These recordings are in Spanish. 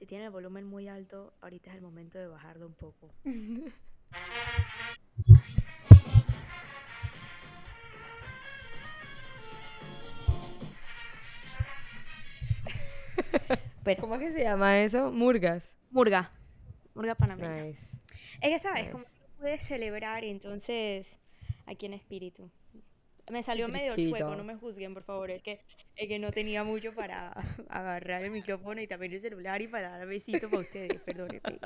Si tiene el volumen muy alto, ahorita es el momento de bajarlo un poco. Pero, ¿Cómo es que se llama eso? Murgas. Murga. Murga panameña. Nice. Es que, ¿sabes? Como que pude celebrar entonces aquí en espíritu. Me salió medio chueco, no me juzguen, por favor. Es que, es que no tenía mucho para agarrar el micrófono y también el celular y para dar besito para ustedes, perdónenme.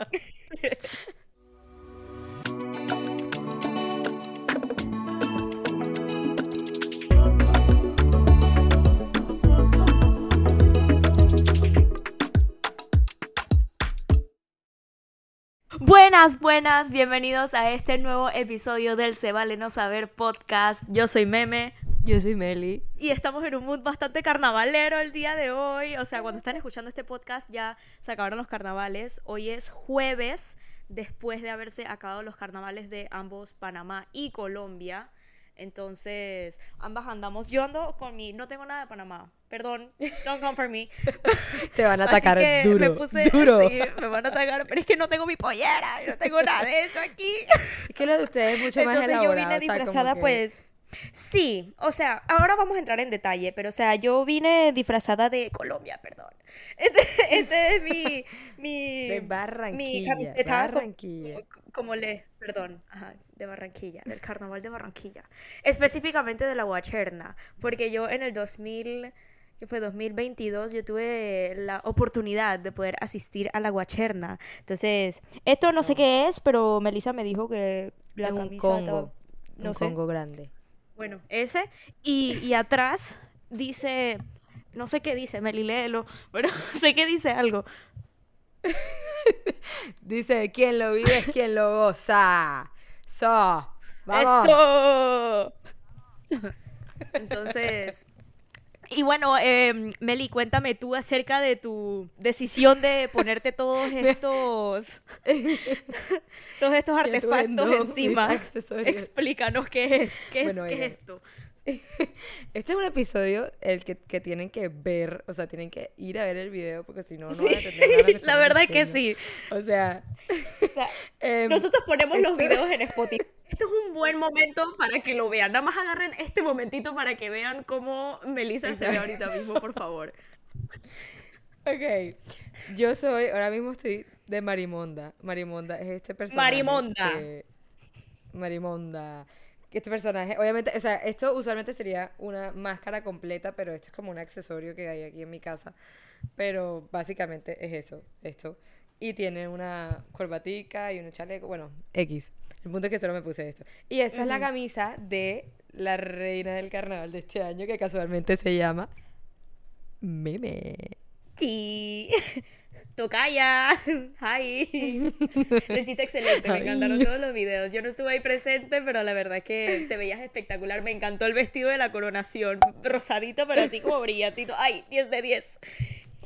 Buenas, buenas, bienvenidos a este nuevo episodio del Se Vale No Saber podcast. Yo soy Meme. Yo soy Meli. Y estamos en un mood bastante carnavalero el día de hoy. O sea, cuando están escuchando este podcast ya se acabaron los carnavales. Hoy es jueves, después de haberse acabado los carnavales de ambos Panamá y Colombia. Entonces, ambas andamos. Yo ando con mi. No tengo nada de Panamá. Perdón. Don't come for me. Te van a atacar duro. Me puse, duro. Sí, me van a atacar. Pero es que no tengo mi pollera. No tengo nada de eso aquí. Es que lo de ustedes es mucho más elaborado. Entonces, yo vine disfrazada, pues. Sí, o sea, ahora vamos a entrar en detalle, pero o sea, yo vine disfrazada de Colombia, perdón. Este, este es mi, mi... De Barranquilla. Mi camiseta Barranquilla. Como, le, perdón, ajá, de Barranquilla, del carnaval de Barranquilla. Específicamente de la Guacherna, porque yo en el 2000 que fue 2022, yo tuve la oportunidad de poder asistir a la Guacherna. Entonces, esto no sé qué es, pero Melissa me dijo que la camisa un Congo, no un Congo grande. Bueno, ese. Y, atrás dice, no sé qué dice, Melilelo, pero sé que dice algo. dice, quien lo vive es quien lo goza. So, vamos. Eso. Entonces, y bueno, eh, Meli, cuéntame tú acerca de tu decisión de ponerte todos estos todos estos artefactos encima. Explícanos qué, qué, es, qué es esto. Este es un episodio el que, que, tienen que ver, o sea, tienen que ir a ver el video porque si no, no van a entender La verdad es que sí. O sea, em, nosotros ponemos los videos en Spotify. Esto es un buen momento para que lo vean. Nada más agarren este momentito para que vean cómo Melissa se ve ahorita mismo, por favor. Ok. Yo soy, ahora mismo estoy de Marimonda. Marimonda es este personaje. Marimonda. Marimonda este personaje, obviamente, o sea, esto usualmente sería una máscara completa, pero esto es como un accesorio que hay aquí en mi casa. Pero básicamente es eso, esto. Y tiene una corbatica y un chaleco, bueno, X. El punto es que solo me puse esto. Y esta es la camisa de la reina del carnaval de este año, que casualmente se llama Meme. Sí. Tocaya, hi. Lo excelente, me encantaron todos los videos. Yo no estuve ahí presente, pero la verdad es que te veías espectacular. Me encantó el vestido de la coronación, rosadito, pero así como brillantito. Ay, 10 de 10.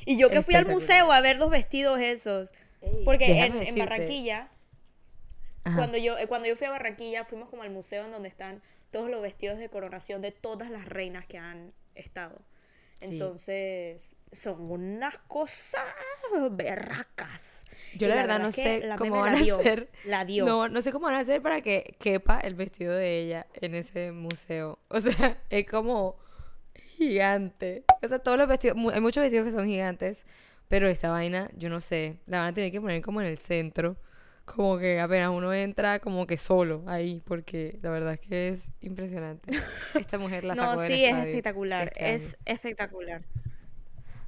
Y yo que fui al museo a ver los vestidos esos. Porque en, Barranquilla, cuando yo, cuando yo fui a Barranquilla, fuimos como al museo en donde están todos los vestidos de coronación de todas las reinas que han estado. Entonces, son unas cosas berracas. Yo la, verdad, no sé cómo van a hacer. La dio. No, no sé cómo van a hacer para que quepa el vestido de ella en ese museo. O sea, es como gigante. O sea, todos los vestidos, hay muchos vestidos que son gigantes, pero esta vaina, yo no sé, la van a tener que poner como en el centro como que apenas uno entra como que solo ahí, porque la verdad es que es impresionante. Esta mujer la sacó No, sí, es espectacular, este es espectacular.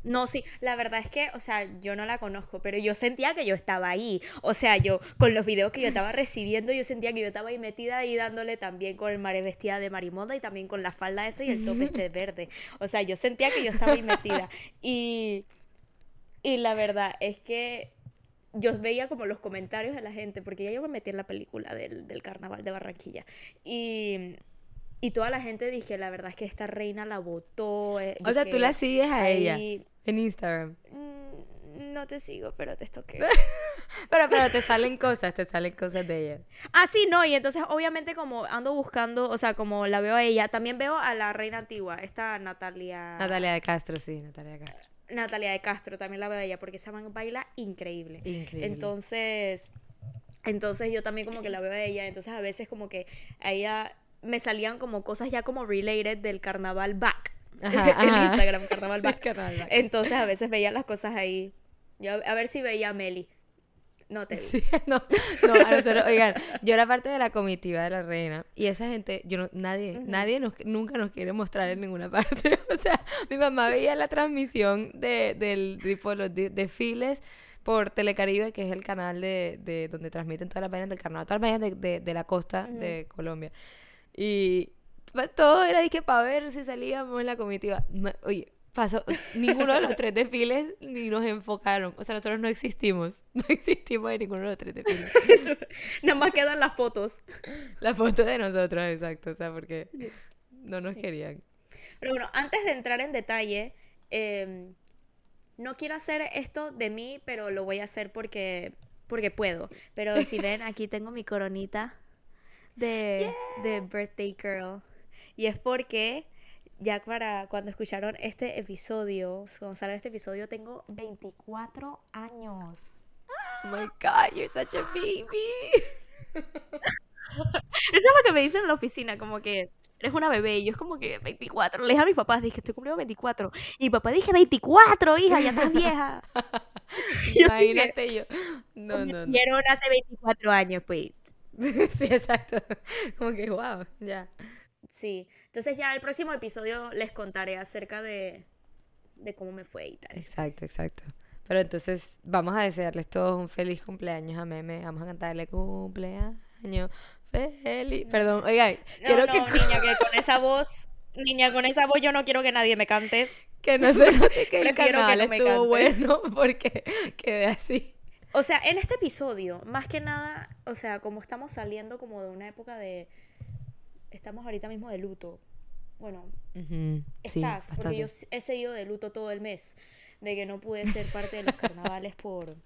No, sí, la verdad es que, o sea, yo no la conozco, pero yo sentía que yo estaba ahí. O sea, yo, con los videos que yo estaba recibiendo, yo sentía que yo estaba ahí metida y dándole también con el mare vestida de marimonda y también con la falda esa y el tope este verde. O sea, yo sentía que yo estaba ahí metida. Y, y la verdad es que yo veía como los comentarios de la gente, porque ya yo me metí en la película del, del carnaval de Barranquilla. Y, y toda la gente dije, la verdad es que esta reina la votó. Eh, o sea, tú la sigues a ella en Instagram. Mm, no te sigo, pero te estoqué. pero, pero te salen cosas, te salen cosas de ella. Ah, sí, no, y entonces obviamente como ando buscando, o sea, como la veo a ella, también veo a la reina antigua, esta Natalia... Natalia de Castro, sí, Natalia de Castro. Natalia de Castro también la veo a ella porque esa man baila increíble. Increíble. Entonces, entonces yo también como que la veo a ella, entonces a veces como que a ella me salían como cosas ya como related del carnaval back. Ajá, ajá. Instagram, carnaval Sí, back. carnaval back. Entonces a veces veía las cosas ahí. Yo, a ver si veía a Meli. No te vi. Sí, no, no, a nosotros, oigan, yo era parte de la comitiva de la reina y esa gente, yo no, nadie, nadie nos, nunca nos quiere mostrar en ninguna parte. O sea, mi mamá veía la transmisión de, del tipo los de- desfiles por Telecaribe, que es el canal de, de donde transmiten todas las vainas del carnaval, todas las vainas de, de, de la costa de Colombia. Y pa- todo era que para ver si salíamos en la comitiva. Oye, pasó, ninguno de los tres desfiles ni nos enfocaron. O sea, nosotros no existimos. No existimos en ninguno de los tres desfiles. Nada más quedan las fotos. La foto de nosotros, exacto. O sea, porque no nos querían. Pero bueno, antes de entrar en detalle, eh, no quiero hacer esto de mí, pero lo voy a hacer porque, porque puedo. Pero si ven, aquí tengo mi coronita de, de Birthday Girl. Y es porque ya para cuando escucharon este episodio, cuando sale este episodio, tengo 24 años. Oh my God, you're such a baby. Eso es lo que me dicen en la oficina, como que eres una bebé. Y yo es como que 24. Le dije a mis papás, dije, estoy cumpliendo 24. Y mi papá dije, 24, hija, ya estás vieja. Yo dije, Imagínate yo. No, no, no. Hace 24 años, pues. Sí, exacto. Como que, wow, ya. Sí. Entonces ya el próximo episodio les contaré acerca de, de cómo me fue y tal. Exacto, exacto. Pero entonces vamos a desearles todos un feliz cumpleaños a Meme. Vamos a cantarle cumpleaños feliz. Perdón, oigan, No, quiero no, que, niña, que con esa voz, niña, con esa voz yo no quiero que nadie me cante. que no se note que el Prefiero que no estuvo bueno porque quedé así. O sea, en este episodio, más que nada, o sea, como estamos saliendo como de una época de... Estamos ahorita mismo de luto. Bueno, Ujú, sí, estás, porque yo he seguido de luto todo el mes, de que no pude ser parte de los carnavales por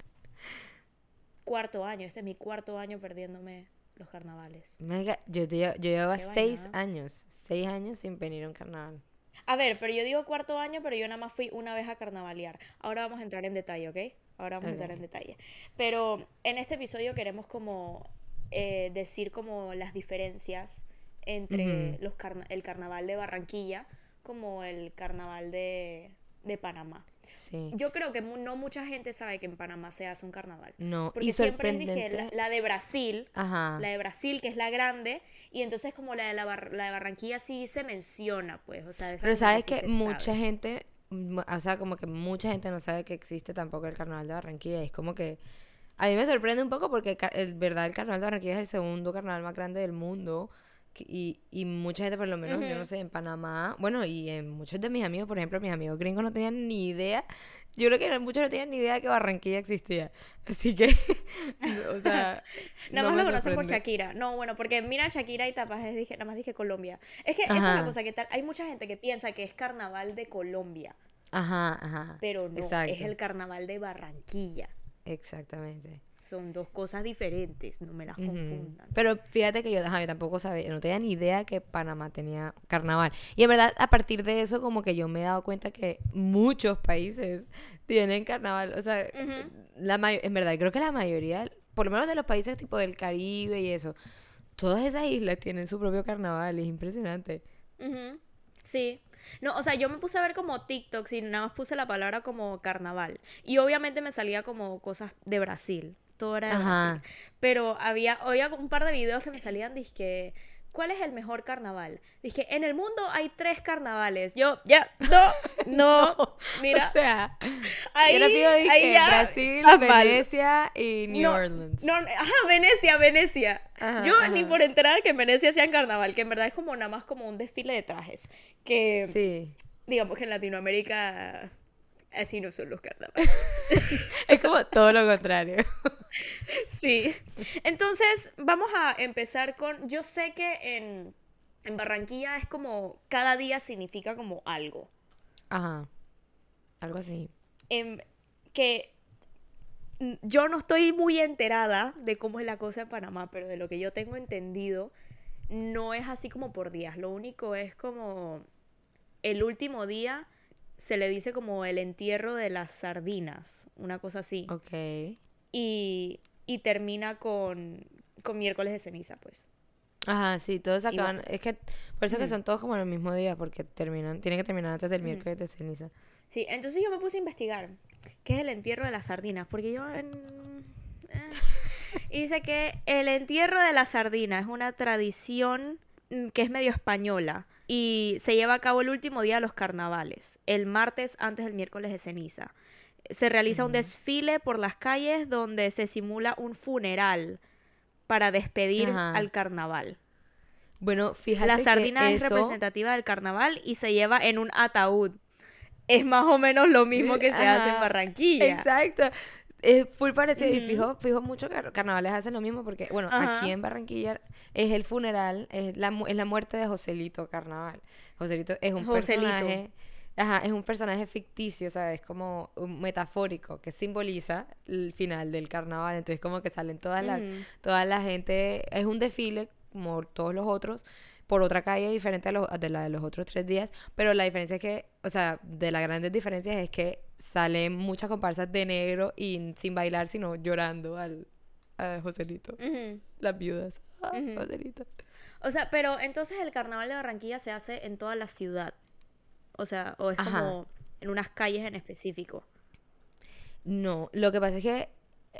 cuarto año. Este es mi cuarto año perdiéndome los carnavales. Mega, yo, te yo llevaba seis vaina. años, seis años sin venir a un carnaval. A ver, pero yo digo cuarto año, pero yo nada más fui una vez a carnavalear. Ahora vamos a entrar en detalle, ¿ok? Ahora vamos a entrar en detalle. Pero en este episodio queremos como eh, decir como las diferencias entre los carna- el carnaval de Barranquilla como el carnaval de, de Panamá. Sí. Yo creo que mu- no mucha gente sabe que en Panamá se hace un carnaval. No, Porque y siempre dije, la, de Brasil, Ajá. la de Brasil, que es la grande, y entonces como la de, la, Bar- la de Barranquilla sí se menciona, pues, o sea, Pero sabes sí que mucha sabe. gente, o sea, como que mucha gente no sabe que existe tampoco el carnaval de Barranquilla. Es como que a mí me sorprende un poco porque ca- el verdad el carnaval de Barranquilla es el segundo carnaval más grande del mundo. Y, y mucha gente, por lo menos, yo no sé, en Panamá, bueno, y en muchos de mis amigos, por ejemplo, mis amigos gringos no tenían ni idea. Yo creo que muchos no tenían ni idea que Barranquilla existía. Así que, o sea, Nada más lo conocen por. Shakira. No, bueno, porque mira Shakira y tapas, dije, nada más dije Colombia. Es que esa es Ajá. la cosa que tal. Hay mucha gente que piensa que es carnaval de Colombia, Ajá, ajá. pero no, Exacto. es el carnaval de Barranquilla. Exactamente. Son dos cosas diferentes, no me las confundan. Pero fíjate que yo, ajá, yo tampoco sabía, no tenía ni idea que Panamá tenía carnaval. Y en verdad, a partir de eso, como que yo me he dado cuenta que muchos países tienen carnaval. O sea, la en verdad, creo que la mayoría, por lo menos de los países tipo del Caribe y eso, todas esas islas tienen su propio carnaval. Es impresionante. Sí. No, o sea, yo me puse a ver como TikToks y nada más puse la palabra como carnaval. Y obviamente me salía como cosas de Brasil. Ajá. Pero había, había un par de videos que me salían, dije, ¿cuál es el mejor carnaval? Dije, en el mundo hay tres carnavales. Yo, ya, no, no, mira, O sea, ahí, yo pido dije, ahí ya Brasil. Venecia y New no, Orleans. No, ajá, Venecia, Venecia. Ajá, Yo ni ajá. por enterada que en Venecia hacían carnaval, que en verdad es como nada más como un desfile de trajes. Que Sí. digamos que en Latinoamérica así no son los carnavales. Es como todo lo contrario. Sí. Entonces, vamos a empezar con, yo sé que en, en Barranquilla es como, cada día significa como algo. Ajá. Algo así. Em, que yo no estoy muy enterada de cómo es la cosa en Panamá, pero de lo que yo tengo entendido, no es así como por días. Lo único es como el último día se le dice como el entierro de las sardinas, una cosa así. Ok. Y, y termina con, con miércoles de ceniza, pues. Ajá, sí, todos acaban. bueno. Es que por eso que son todos como el mismo día, porque terminan, tienen que terminar antes del miércoles de ceniza. Sí, entonces yo me puse a investigar qué es el entierro de las sardinas, porque yo... en- eh, Y dice que el entierro de la sardina es una tradición mm, que es medio española y se lleva a cabo el último día de los carnavales, el martes antes del miércoles de ceniza. Se realiza un desfile por las calles donde se simula un funeral para despedir Ajá. al carnaval. Bueno, fíjate La que sardina es representativa del carnaval y se lleva en un ataúd. Es más o menos lo mismo que se hace en Barranquilla. Exacto. Es full parecido. Y fijo, fijo muchos car- carnavales hacen lo mismo porque, bueno, Ajá. aquí en Barranquilla es el funeral, es la, es la muerte de Joselito Carnaval. Joselito es un Joselito. personaje. Ajá, es un personaje ficticio, ¿sabes? Como un metafórico que simboliza el final del carnaval. Entonces, como que salen todas las, Ujú. toda la gente. Es un desfile, como todos los otros, por otra calle diferente a, los- de la de los otros tres días. Pero la diferencia es que, o sea, de las grandes diferencias es que salen muchas comparsas de negro y sin bailar, sino llorando al a Joselito. Las viudas. Ah. Joselito. O sea, pero entonces el carnaval de Barranquilla se hace en toda la ciudad. O sea, o es Ajá. como en unas calles en específico. No, lo que pasa es que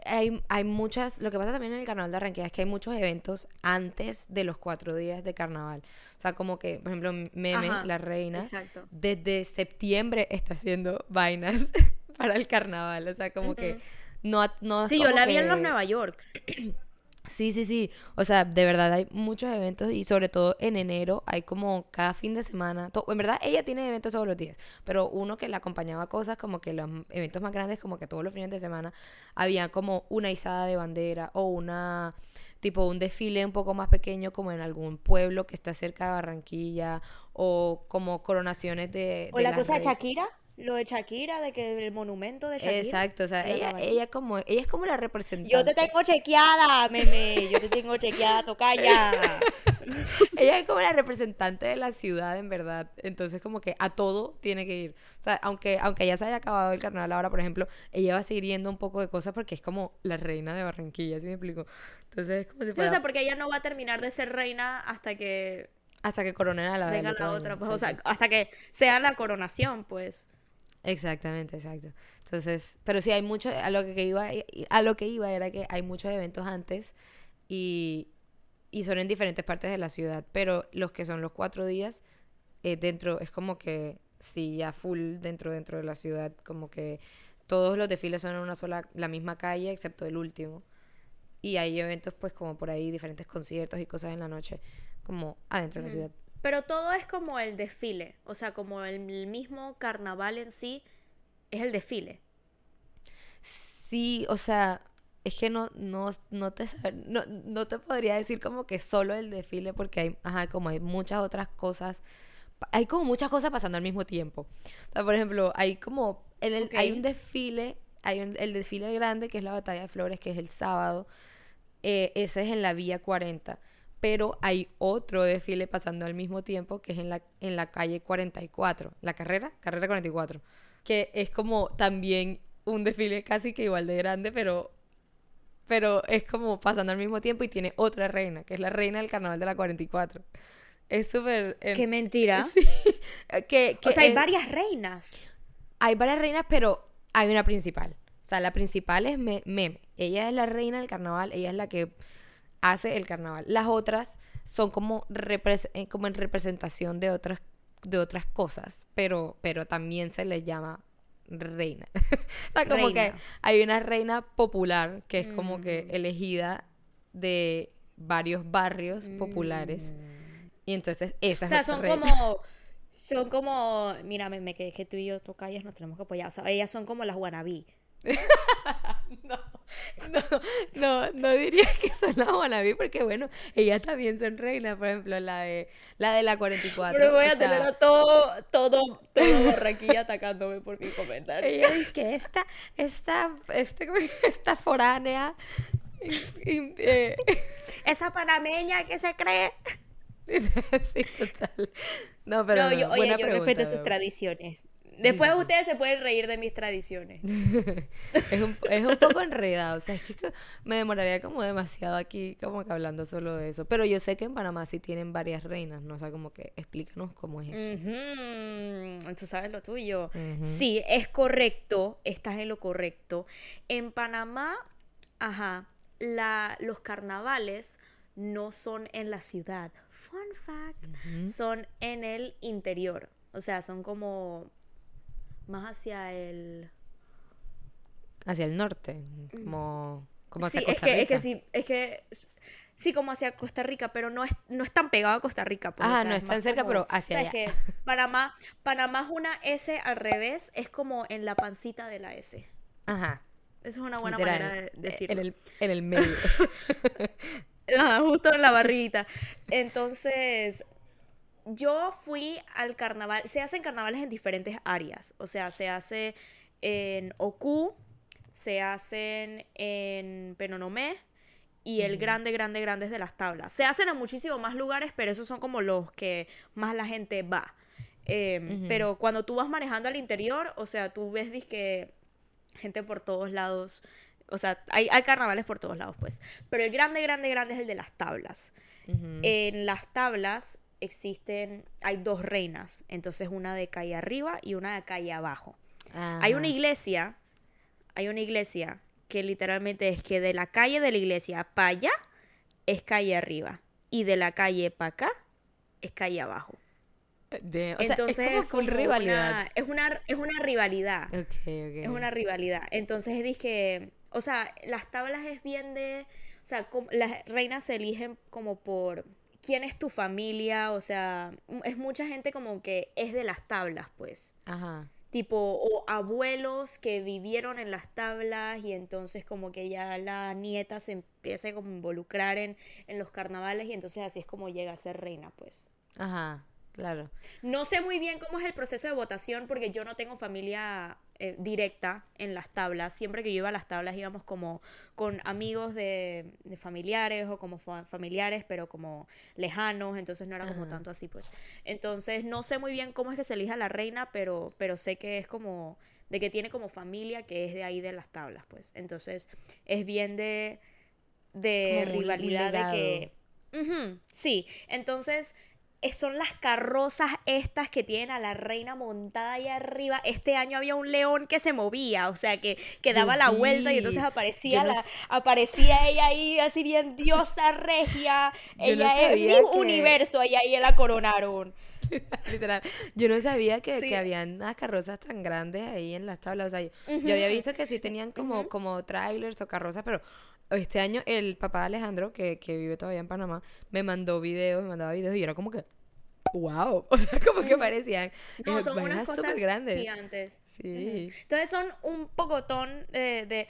hay, hay muchas, lo que pasa también en el carnaval de Barranquilla es que hay muchos eventos antes de los cuatro días de carnaval. O sea, como que, por ejemplo, Meme, Ajá, la reina, Exacto. desde septiembre está haciendo vainas para el carnaval. O sea, como que no, no Sí, yo la vi en los Nueva York. Sí, sí, sí. O sea, de verdad hay muchos eventos y sobre todo en enero hay como cada fin de semana. En verdad ella tiene eventos todos los días, pero uno que la acompañaba a cosas como que los eventos más grandes, como que todos los fines de semana, había como una izada de bandera o una tipo un desfile un poco más pequeño como en algún pueblo que está cerca de Barranquilla o como coronaciones de... O de la las cosa de Shakira, lo de Shakira, de que el monumento de Shakira. Exacto, o sea, Ella ella, como ella es como la representante. Yo te tengo chequeada, meme. Yo te tengo chequeada, tocaya. Ella es como la representante de la ciudad, en verdad. Entonces, como que a todo tiene que ir. O sea, aunque, aunque ya se haya acabado el carnaval ahora, por ejemplo, ella va a seguir yendo un poco de cosas porque es como la reina de Barranquilla, ¿sí me explico? Entonces, es como si Sí, o fuera sea, porque ella no va a terminar de ser reina hasta que hasta que coronen a la venga la año, otra. Pues, o sea, hasta que sea la coronación, pues. Exactamente, exacto. Entonces, pero sí hay mucho, a lo que iba, a lo que iba era que hay muchos eventos antes y, y son en diferentes partes de la ciudad, pero los que son los cuatro días, eh, dentro, es como que sí, ya full dentro, dentro de la ciudad, como que todos los desfiles son en una sola, la misma calle, excepto el último. Y hay eventos, pues, como por ahí, diferentes conciertos y cosas en la noche, como adentro de la ciudad. Pero todo es como el desfile. O sea, como el mismo carnaval en sí es el desfile. Sí, o sea, es que no, no, no te no, no te podría decir como que solo el desfile, porque hay, ajá, como hay muchas otras cosas, hay como muchas cosas pasando al mismo tiempo. O sea, por ejemplo, hay como, en el, hay un desfile, hay un- el desfile grande que es la Batalla de Flores, que es el sábado, eh, ese es en la Vía 40, pero hay otro desfile pasando al mismo tiempo que es en la, en la calle 44, la carrera, carrera 44, que es como también un desfile casi que igual de grande, pero, pero es como pasando al mismo tiempo y tiene otra reina, que es la reina del carnaval de la 44. Es súper... en- ¡Qué mentira! Sí, que, que O sea, hay varias reinas. hay varias reinas, pero hay una principal. O sea, la principal es Me- Meme. Ella es la reina del carnaval, ella es la que hace el carnaval. Las otras son como, eh, como en representación de otras, de otras cosas, pero, pero también se les llama reina. o sea, como que hay una reina popular que es como que Mm. elegida de varios barrios populares. Y entonces esa O sea, son reina. como. Son como. Mírame, me que, que tú y yo tocayas nos tenemos que apoyar. O sea, ellas son como las wannabe. No, no, no, no diría que son las wannabe porque bueno, ellas también son reinas, por ejemplo, la de la de la 44. Pero voy a tener a todo, todo, todo Barranquilla atacándome por mi comentario. ella dice que esta, esta, este, que esta foránea eh, Esa panameña que se cree. sí, total. No, pero no, no, yo, oye, buena yo pregunta, respeto sus tradiciones. Después sí, sí. ustedes se pueden reír de mis tradiciones. es, un, es un poco enredado, o sea, es que me demoraría como demasiado aquí, como que hablando solo de eso. Pero yo sé que en Panamá sí tienen varias reinas, ¿no? O sea, como que explícanos cómo es eso. Tú sabes lo tuyo. Sí, es correcto, estás en lo correcto. En Panamá, ajá, la, los carnavales no son en la ciudad. Fun fact, son en el interior. O sea, son como más hacia el... Hacia el norte, como, como hacia sí, es Costa que, es que Rica. sí, es que sí, como hacia Costa Rica, pero no es, no es tan pegado a Costa Rica. pues, o sea, no es tan cerca, como- pero hacia ¿sabes allá. que Panamá, Panamá es una S al revés, es como en la pancita de la S. Ajá. Esa es una buena literal, manera de eh, decirlo. En el, en el medio. Ajá, justo en la barriguita. Entonces, yo fui al carnaval. Se hacen carnavales en diferentes áreas. O sea, se hace en Oku, se hacen en Penonomé y el grande, grande, grande es de las tablas. Se hacen en muchísimos más lugares, pero esos son como los que más la gente va. Eh, Pero cuando tú vas manejando al interior, o sea, tú ves que gente por todos lados. O sea, hay, hay carnavales por todos lados, pues. Pero el grande, grande, grande es el de las tablas. En las tablas existen, hay dos reinas. Entonces, una de calle arriba y una de calle abajo. Hay una iglesia, hay una iglesia que literalmente es que de la calle de la iglesia para allá es calle arriba. Y de la calle para acá es calle abajo. De- o sea, Entonces es como rivalidad. una- es, una, es una rivalidad. Es una rivalidad. Entonces dije, o sea, las tablas es bien de, o sea, como- las reinas se eligen como por quién es tu familia, o sea, m- es mucha gente como que es de las tablas, pues. Ajá. Tipo, o abuelos que vivieron en las tablas y entonces como que ya la nieta se empieza como a involucrar en, en los carnavales y entonces así es como llega a ser reina, pues. Ajá. Claro. No sé muy bien cómo es el proceso de votación porque yo no tengo familia eh, directa en las tablas. Siempre que yo iba a las tablas íbamos como con amigos de, de familiares o como fa- familiares, pero como lejanos, entonces no era como Ajá. tanto así, pues. Entonces no sé muy bien cómo es que se elija la reina, pero, pero sé que es como de que tiene como familia que es de ahí de las tablas, pues. Entonces es bien de, de Como rivalidad de que... Sí, entonces son las carrozas estas que tienen a la reina montada ahí arriba. Este año había un león que se movía, o sea, que, que daba la vuelta y entonces aparecía, no la, aparecía ella ahí así bien diosa regia. Yo no ella es mi que- universo y ahí la coronaron. Literal. Yo no sabía que, Sí. que habían unas carrozas tan grandes ahí en las tablas. O sea, yo, yo había visto que sí tenían como, como trailers o carrozas, pero este año el papá de Alejandro, que, que vive todavía en Panamá, me mandó videos, me mandaba videos y yo era como que, wow. O sea, como que parecían No, eh, son unas cosas grandes. gigantes. Sí. Entonces son un pocotón de, de-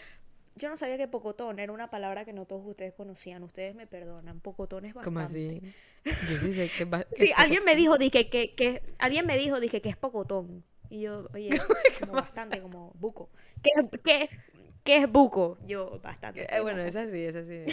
Yo no sabía que pocotón era una palabra que no todos ustedes conocían. Ustedes me perdonan. Pocotón es bastante. ¿Cómo así? Yo sí sé que, va- Sí, alguien me dijo, dije, que, que, alguien me dijo, dije, que es pocotón. Y yo, oye, como bastante, como buco. ¿Qué, qué, qué es buco? Yo, bastante. Eh, bueno, es así, es así.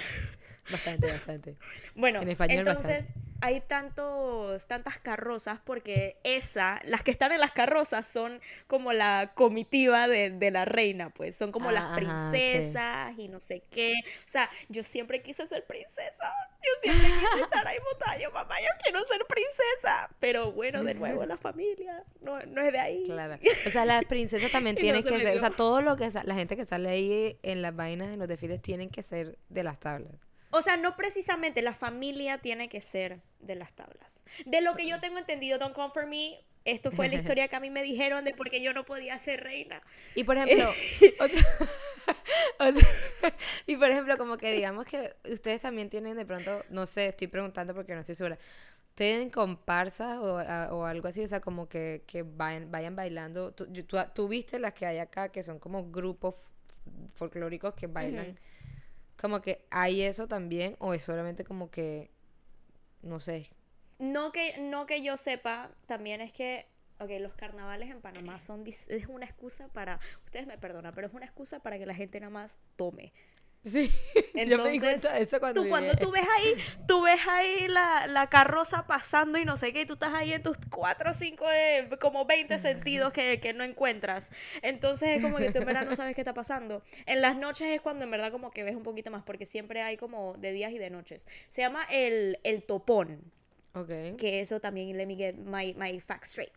Bastante, bastante. Bueno, En español entonces hay tantos, tantas carrozas porque esa, las que están en las carrozas son como la comitiva de, de la reina, pues son como Ah, las ajá, ok. princesas y no sé qué. O sea, yo siempre quise ser princesa. Yo siempre quise estar ahí montada. Yo, mamá, yo quiero ser princesa. Pero bueno, de nuevo, la familia no, no es de ahí. Claro. O sea, las princesas también no tienen se que ser, o sea, todo lo que la gente que sale ahí en las vainas, en los desfiles, tienen que ser de las tablas. O sea, no precisamente la familia tiene que ser de las tablas. De lo que yo tengo entendido, Don't Come For Me, esto fue la historia que a mí me dijeron de por qué yo no podía ser reina. Y por ejemplo, o sea, o sea, y por ejemplo, como que digamos que ustedes también tienen de pronto, no sé, estoy preguntando porque no estoy segura. ¿Tienen comparsas o, a- o algo así? O sea, como que, que vayan, vayan bailando. ¿Tú, yo- tú, tú viste las que hay acá, que son como grupos folclóricos que bailan? Como que hay eso también, o es solamente como que, no sé. No que, no que yo sepa, también es que, ok, los carnavales en Panamá son, es una excusa para, ustedes me perdonan, pero es una excusa para que la gente nada más tome. Sí, yo me di Entonces, cuenta de eso cuando tú cuando tú ves ahí, tú ves ahí la, la carroza pasando y no sé qué, y tú estás ahí en tus 4 o 5 de como 20 sentidos que, que no encuentras. Entonces es como que tú en verdad no sabes qué está pasando. En las noches es cuando en verdad como que ves un poquito más, porque siempre hay como de días y de noches. Se llama el, el topón Ok. que eso también let me get my, my facts straight.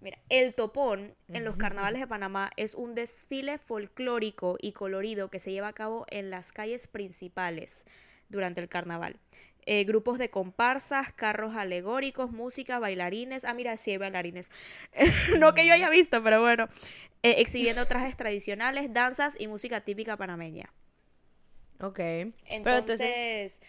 Mira, el topón en los carnavales de Panamá es un desfile folclórico y colorido que se lleva a cabo en las calles principales durante el carnaval. Eh, grupos de comparsas, carros alegóricos, música, bailarines. Ah, mira, sí hay bailarines. no que yo haya visto, pero bueno. Eh, exhibiendo trajes tradicionales, danzas y música típica panameña. Ok. Entonces,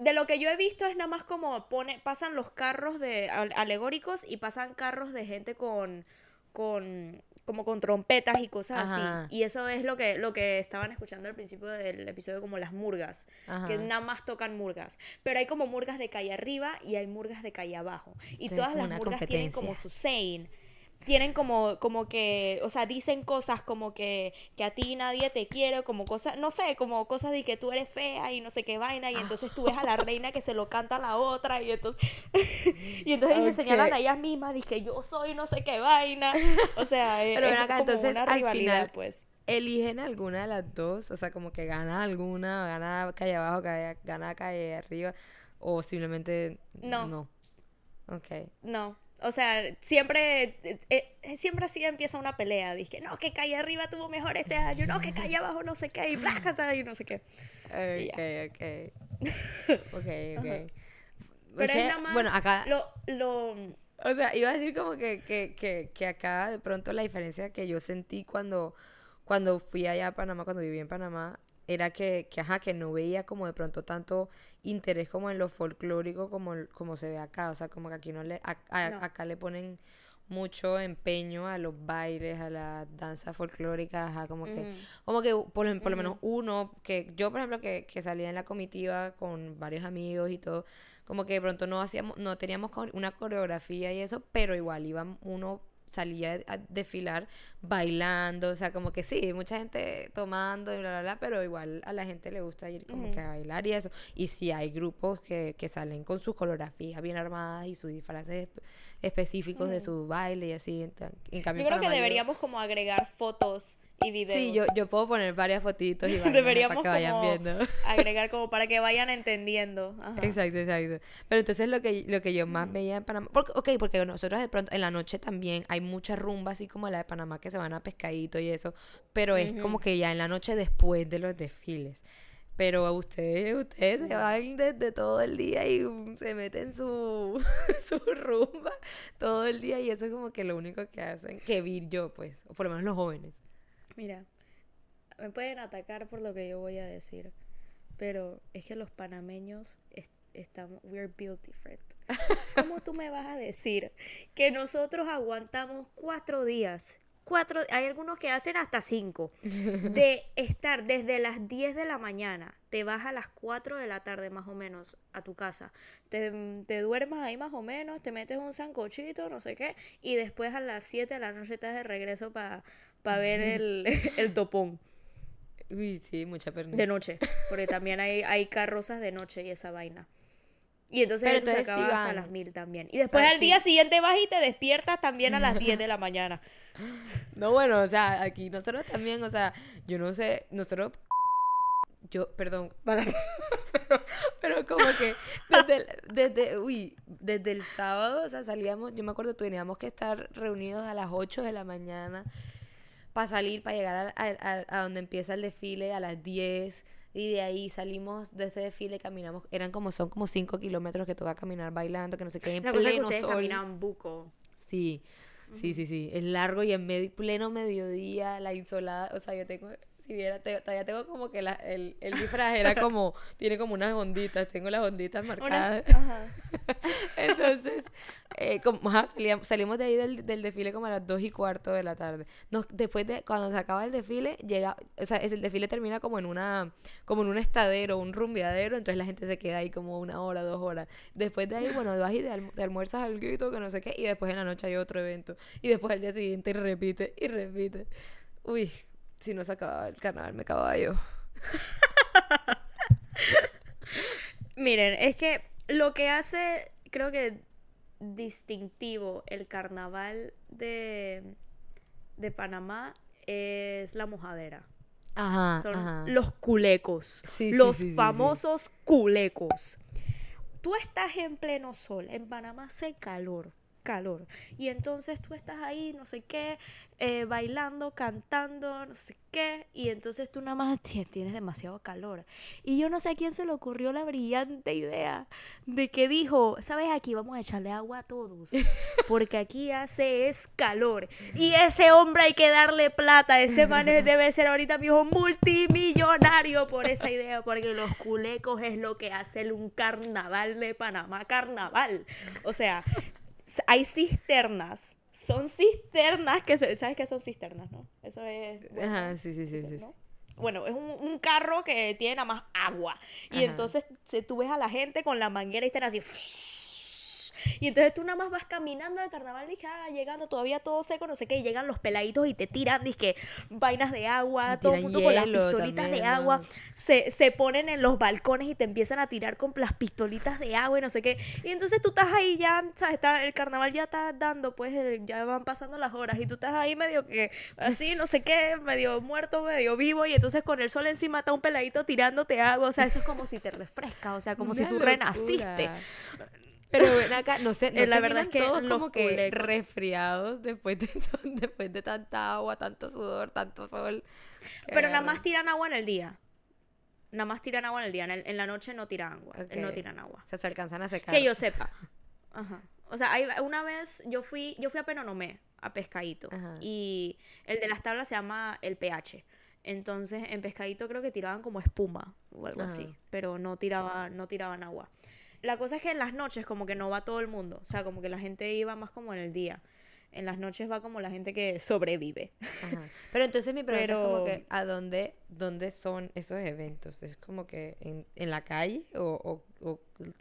de lo que yo he visto es nada más como pone, pasan los carros de al- alegóricos y pasan carros de gente con, con como con trompetas y cosas Ajá. así. Y eso es lo que, lo que estaban escuchando al principio del episodio como las murgas, que nada más tocan murgas. Pero hay como murgas de calle arriba y hay murgas de calle abajo. Y Entonces, todas las murgas tienen como su saying. Tienen como, como que, o sea, dicen cosas como que, que a ti nadie te quiere, como cosas, no sé, como cosas de que tú eres fea y no sé qué vaina, y entonces tú ves a la reina que se lo canta a la otra, y entonces, y entonces ellas se señalan a ellas mismas, dice que yo soy no sé qué vaina, o sea, es, Pero ven es acá, como entonces, una al rivalidad, final, pues. eligen alguna de las dos, o sea, como que gana alguna, gana calle abajo, calle- gana calle arriba, o simplemente No. no. Ok. No, o sea, siempre, eh, eh, siempre así empieza una pelea. Dice no, que calle arriba tuvo mejor este año, no, que calle abajo no sé qué, y plácata y no sé qué. Ok, ok. Ok, ok. Pero es nada más Bueno, acá, lo, lo, o sea, iba a decir como que, que, que, que acá de pronto la diferencia que yo sentí cuando, cuando fui allá a Panamá, cuando viví en Panamá, era que, que, ajá, que no veía como de pronto tanto interés como en lo folclórico como, como se ve acá. O sea, como que aquí no le, a- a- No. acá le ponen mucho empeño a los bailes, a las danzas folclóricas, ajá, como que, como que por, lo- por lo menos uno, que yo por ejemplo que, que salía en la comitiva con varios amigos y todo, como que de pronto no hacíamos, no teníamos una coreografía y eso, pero igual iba uno salía a desfilar bailando, o sea, como que sí, mucha gente tomando y bla, bla, bla, pero igual a la gente le gusta ir como que a bailar y eso. Y sí hay grupos que, que salen con sus coreografías bien armadas y sus disfraces espe- específicos de su baile y así. en cambio, yo creo que deberíamos como agregar fotos y videos. Sí, yo, yo puedo poner varias fotitos y deberíamos para que vayan como viendo. agregar como para que vayan entendiendo. Ajá. Exacto, exacto. Pero entonces lo que, lo que yo más veía en Panamá, porque, ok, porque nosotros de pronto en la noche también hay mucha rumba así como la de Panamá que se van a pescadito y eso, pero es como que ya en la noche después de los desfiles. Pero ustedes, ustedes se van desde todo el día y um, se meten su, su rumba todo el día y eso es como que lo único que hacen, que vi yo pues, o por lo menos los jóvenes. Mira, me pueden atacar por lo que yo voy a decir, pero es que los panameños es- estamos, we're built different. ¿Cómo tú me vas a decir que nosotros aguantamos cuatro días? Cuatro, hay algunos que hacen hasta cinco. De estar desde las 10 de la mañana, te vas a las 4 de la tarde más o menos a tu casa. Te, te duermas ahí más o menos, te metes un sancochito, no sé qué, y después a las 7 de la noche estás de regreso para ver el, el topón Uy, sí, mucha perniz. de noche, porque también hay, hay carrozas de noche y esa vaina. Y entonces Pero eso se sí acaba hasta las mil también. Y después sea, al día siguiente vas y te despiertas también a las 10 de la mañana. No, bueno, o sea, aquí nosotros también, o sea, yo no sé, nosotros, yo, perdón, para- pero, pero como que desde, el- desde, uy, desde el sábado, o sea, salíamos, yo me acuerdo, teníamos que estar reunidos a las 8 de la mañana para salir, para llegar a, a- a- a donde empieza el desfile a las 10. Y de ahí salimos de ese desfile, caminamos, eran como, son como 5 kilómetros que toca caminar bailando, que no sé qué, en La cosa es que pleno ustedes sol. caminan buco. Sí, sí, sí, sí. Es largo y en medio, pleno mediodía, la insolada. O sea, yo tengo, si viera, te- todavía tengo como que la, el, el disfraz era como, tiene como unas onditas, tengo las onditas Una- marcadas. ajá. Entonces, eh, como, ajá, salíamos, salimos de ahí del, del desfile como a las dos y cuarto de la tarde. Nos, después de, cuando se acaba el desfile, llega, o sea, es, el desfile termina como en una, como en un estadero, un rumbeadero, entonces la gente se queda ahí como una hora, dos horas. Después de ahí, bueno, vas y te, alm- te almuerzas algo, que no sé qué, y después en la noche hay otro evento. Y después al día siguiente repite y repite. Uy, si no se acababa el carnaval, me acababa yo. Miren, es que lo que hace, creo que distintivo el carnaval de, de Panamá es la mojadera. Ajá, Son ajá. los culecos. Sí, los sí. famosos culecos. Tú estás en pleno sol. En Panamá hace calor. Calor. Y entonces tú estás ahí, no sé qué, eh, bailando, cantando, no sé qué. Y entonces tú nada más ti- tienes demasiado calor. Y yo no sé a quién se le ocurrió la brillante idea de que dijo, ¿sabes? Aquí vamos a echarle agua a todos. Porque aquí hace es calor. Y ese hombre hay que darle plata. Ese man debe ser ahorita mismo multimillonario por esa idea. Porque los culecos es lo que hace un carnaval de Panamá. Carnaval. O sea, hay cisternas. Son cisternas que se, ¿sabes qué son cisternas, no? Eso es bueno, Ajá, sí, sí, sí, eso, sí, sí. ¿no? Bueno, es un, un carro que tiene nada más agua. Y Ajá. entonces se, tú ves a la gente con la manguera y están así. Y entonces tú nada más vas caminando al carnaval, dije, ah, llegando todavía todo seco, no sé qué, y llegan los peladitos y te tiran, dije, vainas de agua, todo el mundo con las pistolitas también, de ¿no? agua, se, se ponen en los balcones y te empiezan a tirar con las pistolitas de agua y no sé qué. Y entonces tú estás ahí ya, ¿sabes? Está, el carnaval ya está dando, pues el- ya van pasando las horas y tú estás ahí medio que así, no sé qué, medio muerto, medio vivo y entonces con el sol encima está un peladito tirándote agua, o sea, eso es como si te refresca, o sea, como si tú renaciste. Pero ven acá, no sé, no Eh, la verdad es que todos como que culecos- resfriados después de, después de tanta agua, tanto sudor, tanto sol. Pero nada más tiran agua en el día. Nada más tiran agua en el día. En, el- en la noche no tiran agua. Ok. No tiran agua. O sea, se alcanzan a secar. Que yo sepa. Ajá. O sea, hay- una vez yo fui, yo fui a Penonomé, a Pescadito. Ajá. Y el de las tablas se llama el pH. Entonces, en Pescadito creo que tiraban como espuma o algo Ajá. así. Pero no tiraban, no tiraban agua. La cosa es que en las noches como que no va todo el mundo. O sea, como que la gente iba más como en el día. En las noches va como la gente que sobrevive. Ajá. Pero entonces mi pregunta es como que, ¿a dónde, dónde son esos eventos? ¿Es como que en, en la calle o, o, o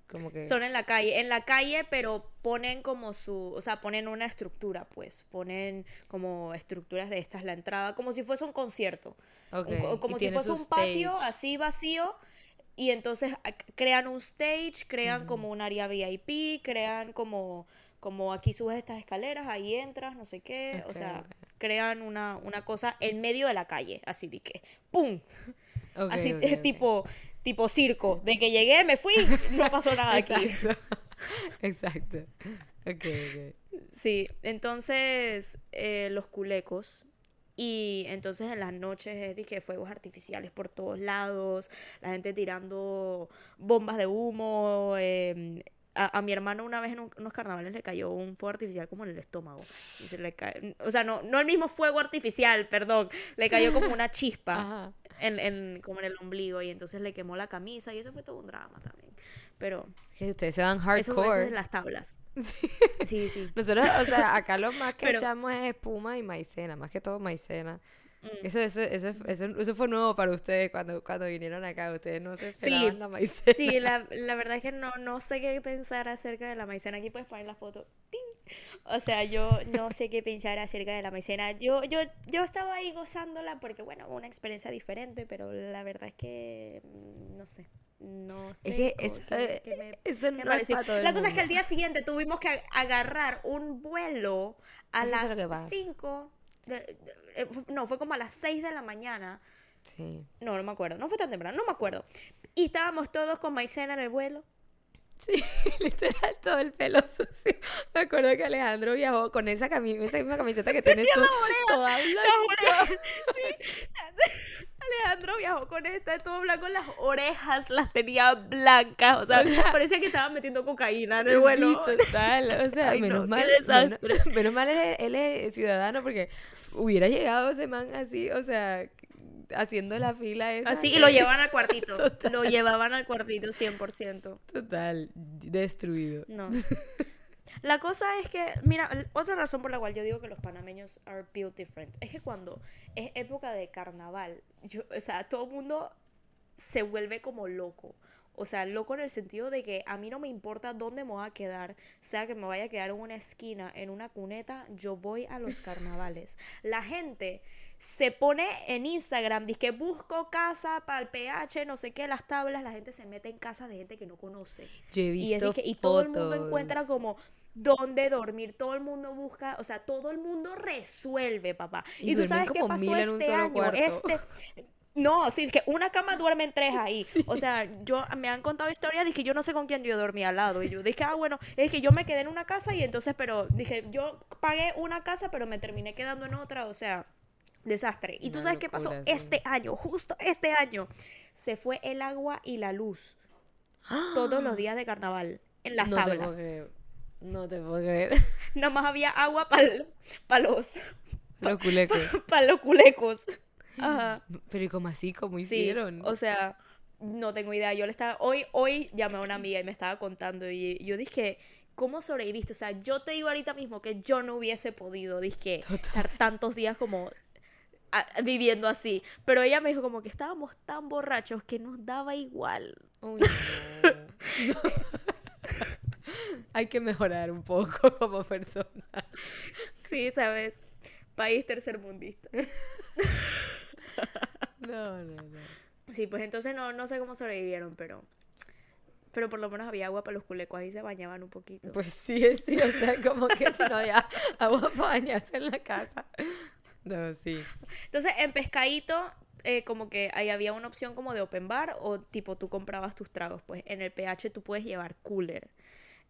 como que...? Son en la calle, en la calle, pero ponen como su, o sea, ponen una estructura, pues, ponen como estructuras de estas la entrada, como si fuese un concierto, Ok, Un co- y como si fuese un patio así vacío y entonces a- crean un stage, crean como un área VIP, crean como como aquí subes estas escaleras, ahí entras, no sé qué, o sea, crean una, una cosa en medio de la calle, así de que, ¡pum! Así ok. tipo tipo circo, de que llegué, me fui, no pasó nada aquí. Exacto. Exacto. Sí, entonces eh, los culecos. Y entonces en las noches es dije fuegos artificiales por todos lados, la gente tirando bombas de humo. eh, a, a mi hermano una vez en un- unos carnavales le cayó un fuego artificial como en el estómago. Y se le cae- o sea, no, no el mismo fuego artificial, perdón, le cayó como una chispa en, en- como en el ombligo y entonces le quemó la camisa y eso fue todo un drama también. Pero Que ustedes se van eso, eso hardcore. es las tablas. Sí, sí. Nosotros, o sea, acá lo más que Pero- echamos es espuma y maicena, más que todo maicena. Mm. Eso, eso, eso, eso, eso fue nuevo para ustedes cuando, cuando vinieron acá. Ustedes no se Sí, esperaban la maicena. Sí, la, la verdad es que no, no sé qué pensar acerca de la maicena. Aquí puedes poner la foto. ¡Ting! O sea, yo no sé qué pensar acerca de la maicena. Yo, yo, yo estaba ahí gozándola porque, bueno, una experiencia diferente, pero la verdad es que mm, no sé. No sé. Es que es- eh, qué me- eso no es para todo el La cosa es que al mundo. día siguiente tuvimos que ag- agarrar un vuelo a las que pasa. 5. no, fue como a las 6 de la mañana. Sí. No, no me acuerdo. No fue tan temprano, no me acuerdo. Y estábamos todos con maicena en el vuelo. Sí, literal, todo el pelo sucio. Me acuerdo que Alejandro viajó con esa, cami esa misma camiseta que tienes tú, toda Las blanca. orejas. Sí. Viajó con esta, todo blanco, las orejas las tenía blancas. O sea, O sea, parecía que estaban metiendo cocaína en el vuelo. Sí, total. O sea, Ay, menos, mal, menos, mal él, es- él es ciudadano porque hubiera llegado ese man así, o sea, haciendo la fila esa. Así, y lo llevaban al cuartito. Total. Lo llevaban al cuartito 100%. Total, destruido. No. La cosa es que, mira, otra razón por la cual yo digo que los panameños are built different es que cuando es época de carnaval, yo, o sea, todo el mundo se vuelve como loco. o sea, loco en el sentido de que a mí no me importa dónde me voy a quedar, sea que me vaya a quedar en una esquina, en una cuneta, yo voy a los carnavales. La gente se pone en Instagram, dice que busco casa para el pH, no sé qué, las tablas, la gente se mete en casa de gente que no conoce. Yo he Y, es visto dizque- y todo el mundo encuentra como dónde dormir, todo el mundo busca, o sea, todo el mundo resuelve, papá. Y Y, tú sabes qué pasó este año, cuarto. este no, sí, que una cama duermen tres ahí. O sea, yo me han contado historias de que yo no sé con quién yo dormía al lado. Y yo dije, ah, bueno, es que yo me quedé en una casa y entonces, pero dije, yo pagué una casa, pero me terminé quedando en otra. O sea, desastre. Y tú sabes qué pasó sí. este año, justo este año, se fue el agua y la luz todos los días de carnaval en las no tablas. No te puedo creer. Nada más había agua para los, Los culecos. para los culecos. Ajá. Pero ¿y cómo así? ¿Cómo Sí, hicieron? o sea, no tengo idea. Yo le estaba, hoy, hoy llamé a una amiga y me estaba contando y yo dije, ¿cómo sobreviviste? O sea, yo te digo ahorita mismo que yo no hubiese podido, dije, estar tantos días como a- viviendo así. Pero ella me dijo como que estábamos tan borrachos que nos daba igual. Uy, no. No. Hay que mejorar un poco como persona. Sí, ¿sabes? País tercermundista. No, no, no. Sí, pues entonces no, no sé cómo sobrevivieron, pero... Pero por lo menos había agua para los culecos, ahí se bañaban un poquito. Pues sí, sí, o sea, como que si no había agua para bañarse en la casa. No, sí. Entonces, en Pescadito, eh, como que ahí había una opción como de open bar o tipo tú comprabas tus tragos. Pues en el PH tú puedes llevar cooler.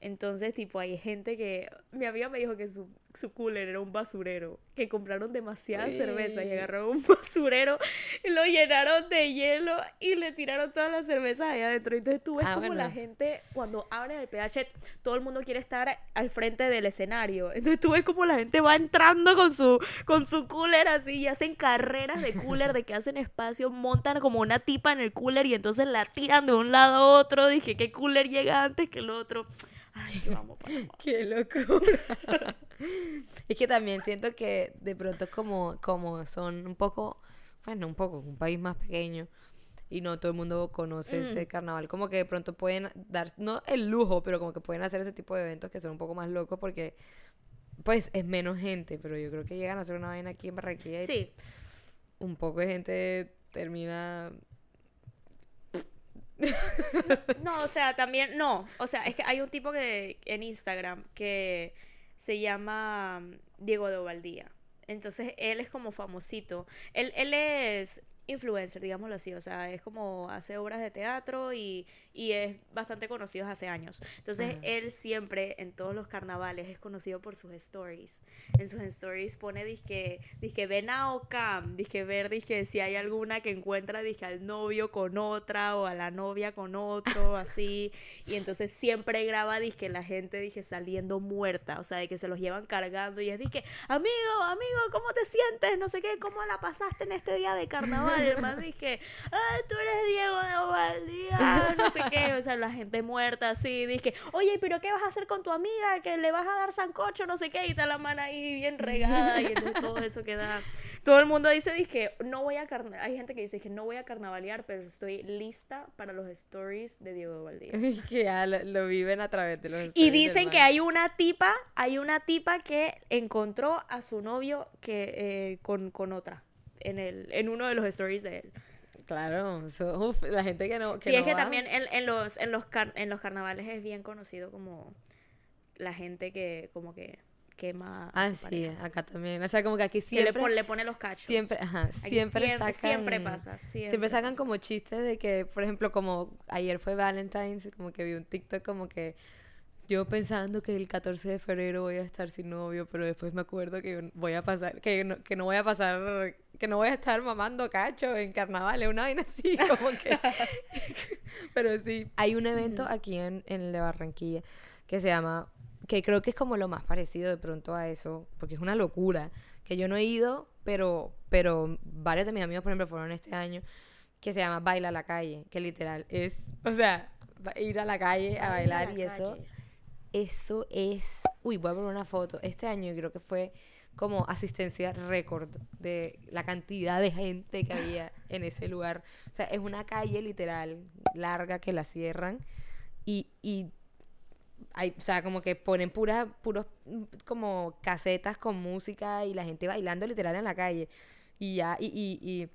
Entonces, tipo, hay gente que... Mi amiga me dijo que su, su cooler era un basurero. Que compraron demasiada cerveza y agarraron un basurero, y lo llenaron de hielo y le tiraron todas las cervezas allá adentro. Entonces tú ves Ah, como la gente, cuando abren el PH, todo el mundo quiere estar al frente del escenario. Entonces tú ves como la gente va entrando con su, con su cooler así y hacen carreras de cooler, de que hacen espacio, montan como una tipa en el cooler y entonces la tiran de un lado a otro. Dije, ¿qué cooler llega antes que el otro? Ay, yo amo Panamá. Qué locura. es que también siento que de pronto como, como son un poco, bueno, un poco, un país más pequeño y no todo el mundo conoce ese carnaval, como que de pronto pueden dar, no el lujo, pero como que pueden hacer ese tipo de eventos que son un poco más locos porque pues es menos gente, pero yo creo que llegan a hacer una vaina aquí en Barranquilla y Sí, un poco de gente termina... No, o sea, también, no. O sea, es que hay un tipo que en Instagram que se llama mm, Diego de Ovaldía. Entonces, él es como famosito. Él, él es influencer, digámoslo así. O sea, es como hace obras de teatro y, y es bastante conocido hace años. Entonces, Ajá. él siempre en todos los carnavales es conocido por sus stories. En sus stories pone disque, disque ven a Ocam, disque ver, disque si hay alguna que encuentra, dije al novio con otra o a la novia con otro, así. Y entonces siempre graba, disque la gente, dije saliendo muerta, o sea, de que se los llevan cargando y es disque, amigo, amigo, ¿cómo te sientes? No sé qué, ¿cómo la pasaste en este día de carnaval? El man dije, ay, tú eres Diego de Ovaldía, no sé qué, o sea, la gente muerta así, dije, oye, pero ¿qué vas a hacer con tu amiga? Que le vas a dar sancocho, no sé qué, y está la mano ahí bien regada, y entonces todo eso queda. Todo el mundo dice, dije, no voy a carna hay gente que dice que no voy a carnavalear, pero estoy lista para los stories de Diego de Ovaldía. que ya lo, lo viven a través de los... Y stories del dicen que hay una tipa, hay una tipa que encontró a su novio que eh, con, con otra en el en uno de los stories de él. Claro, eso, uf, la gente que no. Que sí, es que va, también en, en los en los car- en los carnavales es bien conocido como la gente que como que quema Ah, sí, acá también. O sea, como que aquí que le, siempre. pone, le pone los cachos. Siempre, ajá, siempre, siempre, sacan. siempre pasa, siempre sacan pasa. como chistes de que, por ejemplo, como ayer fue Valentine's, como que vi un TikTok como que yo pensando que el 14 de febrero voy a estar sin novio, pero después me acuerdo que voy a pasar, que no, que no voy a pasar, que no voy a estar mamando cacho en carnaval, una vaina así, como que. pero sí. Hay un evento aquí en, en el de Barranquilla que se llama, que creo que es como lo más parecido de pronto a eso, porque es una locura, que yo no he ido, pero, pero varios de mis amigos, por ejemplo, fueron este año, que se llama Baila a la calle, que literal es, o sea, ir a la calle a bailar la y calle. eso es, uy, voy a poner una foto, este año creo que fue como asistencia récord de la cantidad de gente que había en ese lugar. O sea, es una calle literal larga que la cierran y, y hay, o sea, como que ponen puras, puros como casetas con música y la gente bailando literal en la calle. Y ya, y, y, y,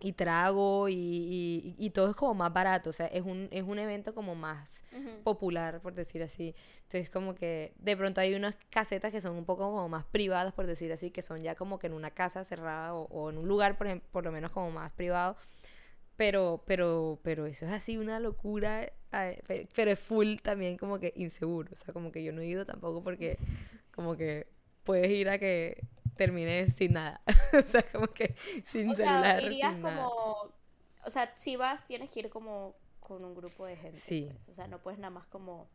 y trago y, y, y todo es como más barato. O sea, es un, es un evento como más Ujú. popular, por decir así. Entonces, como que de pronto hay unas casetas que son un poco como más privadas, por decir así, que son ya como que en una casa cerrada o, o en un lugar, por, ejem- por lo menos como más privado. Pero, pero, pero eso es así una locura, pe- pero es full también como que inseguro. O sea, como que yo no he ido tampoco porque como que puedes ir a que termines sin nada. o sea, como que sin O celular, sea, irías nada. como. O sea, si vas, tienes que ir como con un grupo de gente. Sí. pues. O sea, no puedes nada más como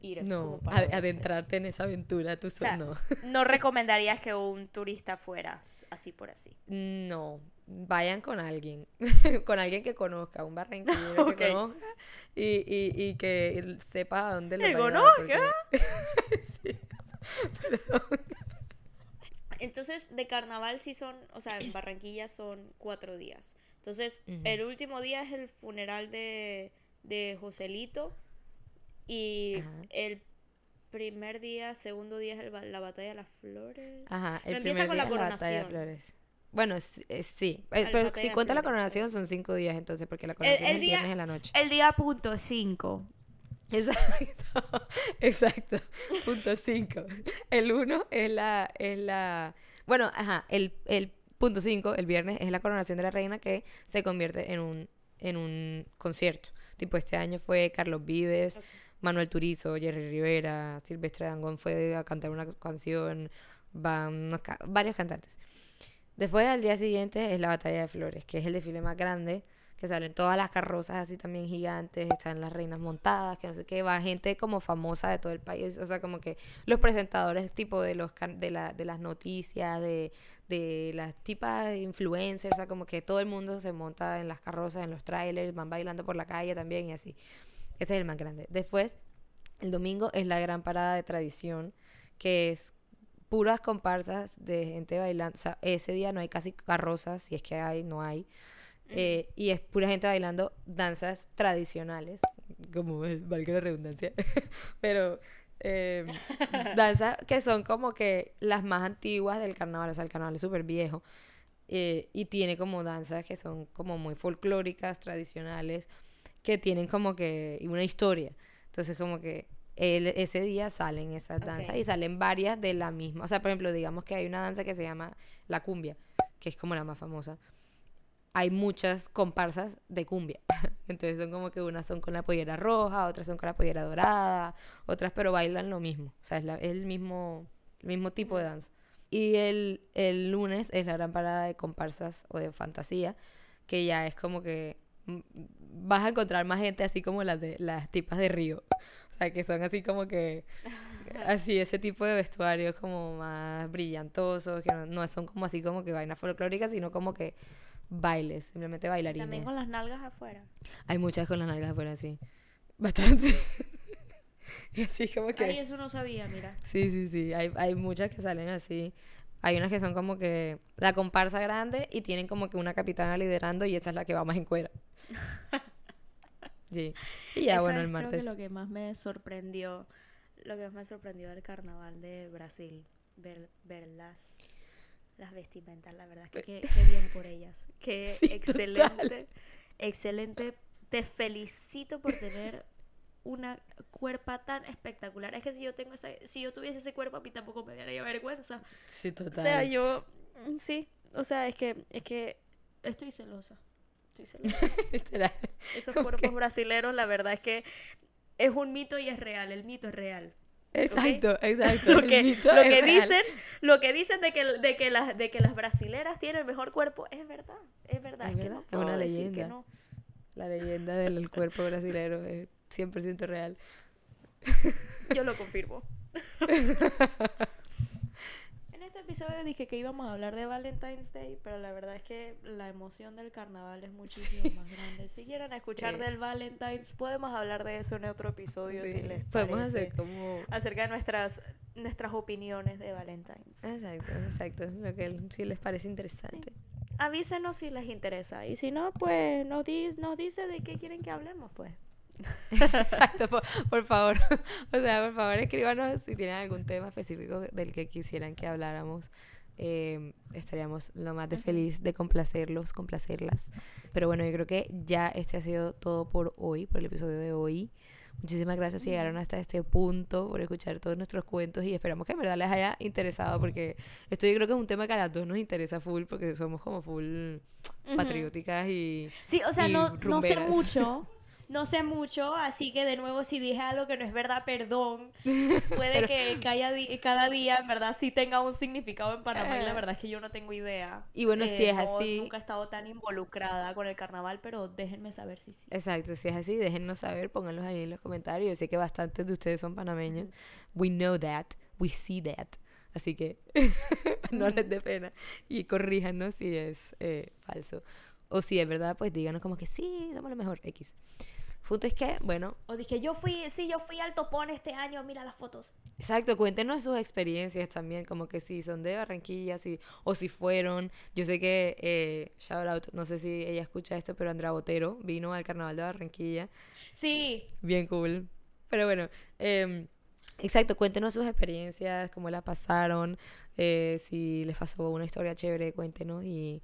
ir No, como para a- ver, pues. adentrarte en esa aventura tú O sea, solo. No. No recomendarías que un turista fuera así por así. No, vayan con alguien, con alguien que conozca, un barranquillero Ok. que conozca y, y, y que sepa a dónde ¿Que va conozca? porque- Sí. Perdón. Entonces, de carnaval sí son, o sea, en Barranquilla son cuatro días. Entonces, el último día es el funeral de, de Joselito y Ajá. el primer día, segundo día es el la batalla de las flores. Ajá, el No, empieza primer con la día es la batalla de coronación. flores. Bueno, sí, eh, pero si de cuenta la coronación son cinco días entonces, porque la El, coronación es el el día, viernes en la noche. el día punto cinco. Exacto, exacto. Punto 5. El 1 es la, es la. Bueno, ajá, el, el punto 5, el viernes, es la coronación de la reina que se convierte en un, en un concierto. Tipo, este año fue Carlos Vives. Manuel Turizo, Jerry Rivera, Silvestre Dangond fue a cantar una canción, van ca- varios cantantes. Después, al día siguiente, es la batalla de flores, que es el desfile más grande, que salen todas las carrozas así también gigantes, están las reinas montadas, que no sé qué, va gente como famosa de todo el país, o sea, como que los presentadores tipo de los de, la, de las noticias, de, de las tipas influencers, o sea, como que todo el mundo se monta en las carrozas, en los trailers, van bailando por la calle también y así. Ese es el más grande. Después, el domingo es la gran parada de tradición, que es puras comparsas de gente bailando. O sea, ese día no hay casi carrozas, si es que hay, no hay. Eh, y es pura gente bailando danzas tradicionales, como valga la redundancia, pero eh, danzas que son como que las más antiguas del carnaval, o sea, el carnaval es súper viejo eh, y tiene como danzas que son como muy folclóricas, tradicionales, que tienen como que una historia. Entonces como que el- ese día salen esas danzas Ok. y salen varias de la misma. O sea, por ejemplo, digamos que hay una danza que se llama la cumbia, que es como la más famosa. Hay muchas comparsas de cumbia. Entonces son como que unas son con la pollera roja, otras son con la pollera dorada, otras pero bailan lo mismo. O sea, es, la- es el mismo, el mismo tipo de danza. Y el, el lunes es la gran parada de comparsas o de fantasía, que ya es como que vas a encontrar más gente así como las de las tipas de Río. O sea, que son así como que así ese tipo de vestuarios como más brillantosos, que no, no son como así como que vainas folclóricas, sino como que bailes, simplemente bailarines. También con las nalgas afuera. Hay muchas con las nalgas afuera así. Bastante. y así como que Ay, eso no sabía, mira. Sí, sí, sí. Hay, hay muchas que salen así. Hay unas que son como que la comparsa grande y tienen como que una capitana liderando y esa es la que va más en cuera. Sí. Y ya, bueno, es, el creo martes. que lo que más me sorprendió, lo que más me sorprendió del carnaval de Brasil, ver, ver las, las vestimentas, la verdad es que qué, qué bien por ellas. Qué Sí, excelente, excelente. Te felicito por tener una cuerpa tan espectacular. Es que si yo tengo esa, si yo tuviese ese cuerpo a mí tampoco me daría vergüenza. Sí, O total. sea, yo mm, sí, o sea, es que es que estoy celosa. Estoy celosa. Esos cuerpos que- brasileros, la verdad es que es un mito y es real. El mito es real. Exacto, exacto. Lo que, lo que dicen, lo que dicen de que, de que las de que las brasileras tienen el mejor cuerpo es verdad. Es verdad. Es Es, que no puedo una decir que leyenda. no. La leyenda del cuerpo brasilero es 100% real. Yo lo confirmo. este episodio dije que íbamos a hablar de Valentine's Day, pero la verdad es que la emoción del carnaval es muchísimo más grande. Si quieren escuchar Sí. del Valentine's, podemos hablar de eso en otro episodio si Sí, les Podemos hacer como... acerca de nuestras nuestras opiniones de Valentine's. Exacto, exacto. Lo que si les parece interesante. Avísenos si les interesa y si no, pues nos, di- nos dice de qué quieren que hablemos, pues. Exacto, por, por favor. O sea, por favor, escríbanos si tienen algún tema específico del que quisieran que habláramos. Eh, estaríamos lo más de feliz de complacerlos, complacerlas. Pero bueno, yo creo que ya este ha sido todo por hoy, por el episodio de hoy. Muchísimas gracias si llegaron hasta este punto por escuchar todos nuestros cuentos y esperamos que en verdad les haya interesado porque esto yo creo que es un tema que a las dos nos interesa full porque somos como full patrióticas y... Sí, o sea, y no, no sé mucho. No sé mucho, así que de nuevo si dije algo que no es verdad, perdón. Puede que cada, cada día en verdad sí tenga un significado en Panamá y la Eh. verdad es que yo no tengo idea. Y bueno, si es no- así- Nunca he estado tan involucrada con el carnaval, pero déjenme saber si sí. Exacto, si es así, déjennos saber, pónganlos ahí en los comentarios. Yo sé que bastantes de ustedes son panameños. We know that, we see that. Así que no les dé pena y corríjanos si es eh, falso. O si es verdad, pues díganos como que sí, somos lo mejor, X. Punto es que, bueno, O dije, yo fui, sí, yo fui al topón este año, mira las fotos. Exacto, cuéntenos sus experiencias también, como que si son de Barranquilla, si, o si fueron. Yo sé que, eh, shout out, no sé si ella escucha esto, pero Andra Botero vino al carnaval de Barranquilla. Sí, Bien cool. Pero bueno, em, exacto, cuéntenos sus experiencias, cómo la pasaron, eh, si les pasó una historia chévere, cuéntenos y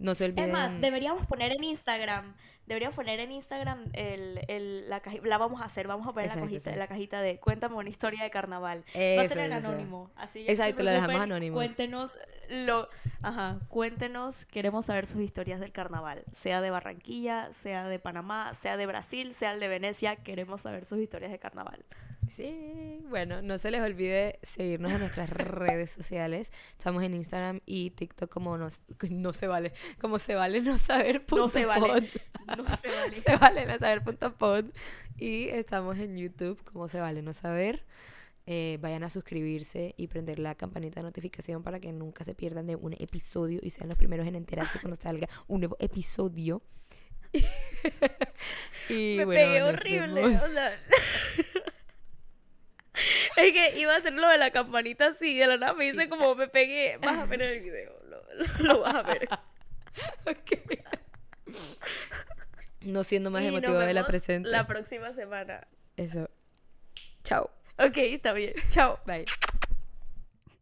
no se olviden. Es más, deberíamos poner en Instagram, deberíamos poner en Instagram el, el- la cajita, la vamos a hacer, vamos a poner Exacto, la, cajita, la cajita de cuéntame una historia de carnaval. Va a ser Eso, en eso. anónimo, así Exacto, la dejamos anónimos. Cuéntenos lo, ajá, cuéntenos, queremos saber sus historias del carnaval, sea de Barranquilla, sea de Panamá, sea de Brasil, sea el de Venecia, queremos saber sus historias de carnaval. Sí, bueno, no se les olvide seguirnos en nuestras redes sociales. Estamos en Instagram y TikTok como nos, no se vale, como se vale no saber No se vale. pod. No se vale. se vale no saber punto pod. Y estamos en YouTube como se vale no saber. Eh, vayan a suscribirse y prender la campanita de notificación para que nunca se pierdan de un episodio y sean los primeros en enterarse cuando salga un nuevo episodio. y Me bueno, pegué horrible. o sea, es que iba a hacer lo de la campanita así, de la nada me dice como me pegué. Vas a ver el video, lo, lo- lo vas a ver. No siendo más Y nos emotiva de la presente. La próxima semana. Eso. Chao. Ok, está bien. Chao. Bye.